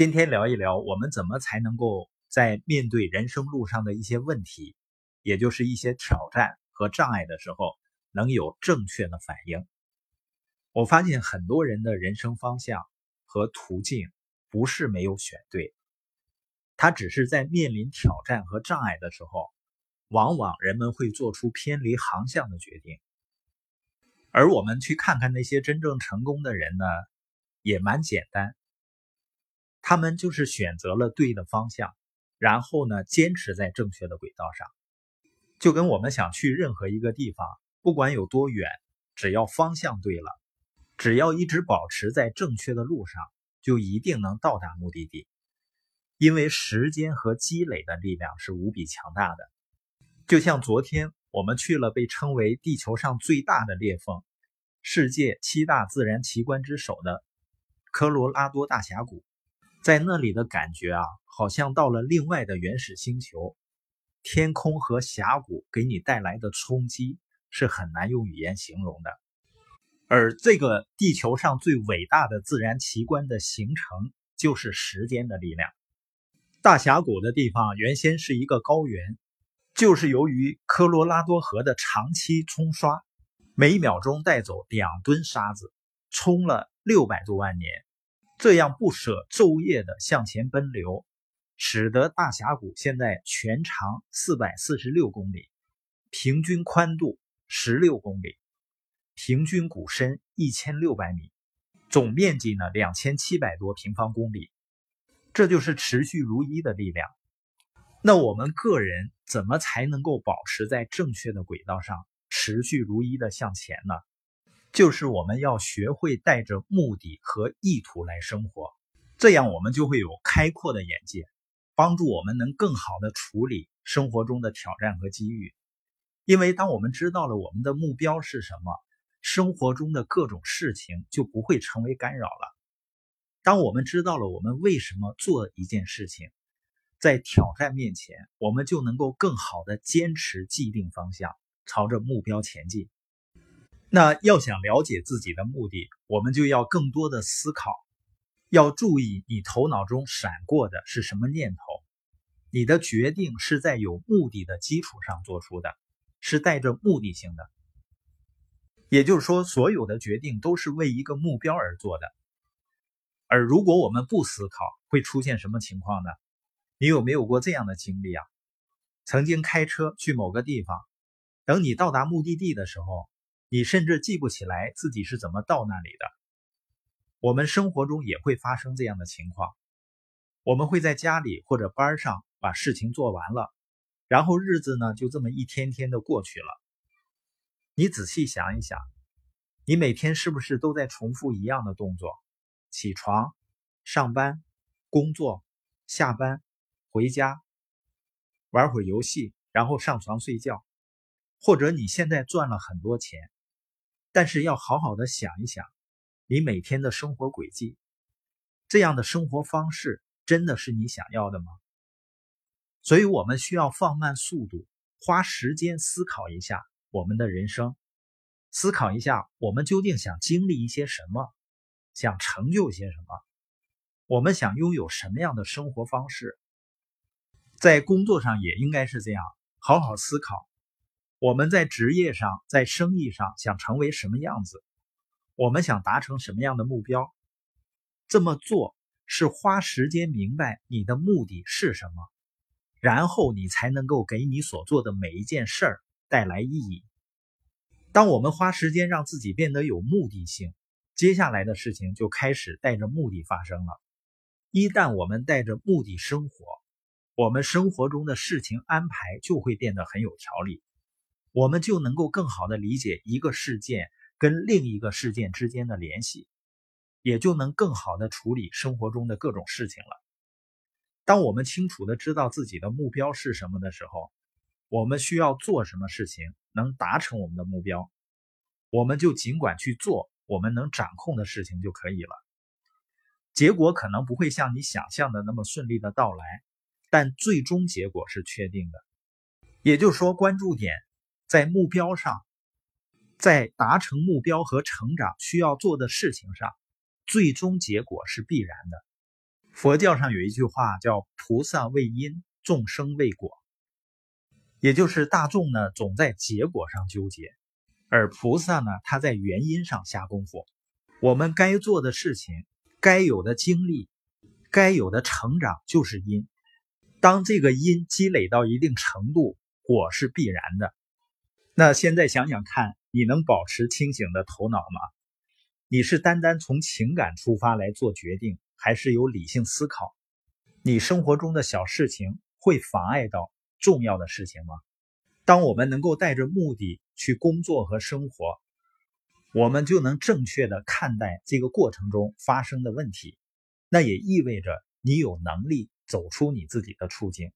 今天聊一聊，我们怎么才能够在面对人生路上的一些问题，也就是一些挑战和障碍的时候，能有正确的反应。我发现很多人的人生方向和途径不是没有选对，他只是在面临挑战和障碍的时候，往往人们会做出偏离航向的决定。而我们去看看那些真正成功的人呢，也蛮简单。他们就是选择了对的方向，然后呢，坚持在正确的轨道上。就跟我们想去任何一个地方，不管有多远，只要方向对了，只要一直保持在正确的路上，就一定能到达目的地。因为时间和积累的力量是无比强大的。就像昨天。我们去了被称为地球上最大的裂缝、世界七大自然奇观之首的科罗拉多大峡谷，在那里的感觉啊，好像到了另外的原始星球。天空和峡谷给你带来的冲击是很难用语言形容的。而这个地球上最伟大的自然奇观的形成，就是时间的力量。大峡谷的地方原先是一个高原。就是由于科罗拉多河的长期冲刷，每秒钟带走两吨沙子，冲了六百多万年，这样不舍昼夜的向前奔流，使得大峡谷现在全长四百四十六公里，平均宽度十六公里，平均谷深一千六百米，总面积呢两千七百多平方公里，这就是持续如一的力量。那我们个人怎么才能够保持在正确的轨道上，持续如一的向前呢？就是我们要学会带着目的和意图来生活，这样我们就会有开阔的眼界，帮助我们能更好的处理生活中的挑战和机遇。因为当我们知道了我们的目标是什么，生活中的各种事情就不会成为干扰了。当我们知道了我们为什么做一件事情，在挑战面前，我们就能够更好的坚持既定方向，朝着目标前进。那要想了解自己的目的，我们就要更多的思考，要注意你头脑中闪过的是什么念头。你的决定是在有目的的基础上做出的，是带着目的性的。也就是说，所有的决定都是为一个目标而做的。而如果我们不思考，会出现什么情况呢？你有没有过这样的经历啊？曾经开车去某个地方，等你到达目的地的时候，你甚至记不起来自己是怎么到那里的。我们生活中也会发生这样的情况，我们会在家里或者班上把事情做完了，然后日子呢就这么一天天的过去了。你仔细想一想，你每天是不是都在重复一样的动作？起床、上班、工作、下班。回家玩会儿游戏，然后上床睡觉，或者你现在赚了很多钱，但是要好好的想一想，你每天的生活轨迹，这样的生活方式真的是你想要的吗？所以，我们需要放慢速度，花时间思考一下我们的人生，思考一下我们究竟想经历一些什么，想成就些什么，我们想拥有什么样的生活方式。在工作上也应该是这样，好好思考。我们在职业上、在生意上想成为什么样子？我们想达成什么样的目标？这么做是花时间明白你的目的是什么，然后你才能够给你所做的每一件事儿带来意义。当我们花时间让自己变得有目的性，接下来的事情就开始带着目的发生了。一旦我们带着目的生活，我们生活中的事情安排就会变得很有条理，我们就能够更好的理解一个事件跟另一个事件之间的联系，也就能更好的处理生活中的各种事情了。当我们清楚的知道自己的目标是什么的时候，我们需要做什么事情能达成我们的目标，我们就尽管去做我们能掌控的事情就可以了。结果可能不会像你想象的那么顺利的到来。但最终结果是确定的，也就是说，关注点在目标上，在达成目标和成长需要做的事情上，最终结果是必然的。佛教上有一句话叫“菩萨为因，众生为果”，也就是大众呢总在结果上纠结，而菩萨呢他在原因上下功夫。我们该做的事情、该有的经历、该有的成长就是因。当这个因积累到一定程度，果是必然的。那现在想想看，你能保持清醒的头脑吗？你是单单从情感出发来做决定，还是有理性思考？你生活中的小事情会妨碍到重要的事情吗？当我们能够带着目的去工作和生活，我们就能正确的看待这个过程中发生的问题。那也意味着你有能力走出你自己的处境。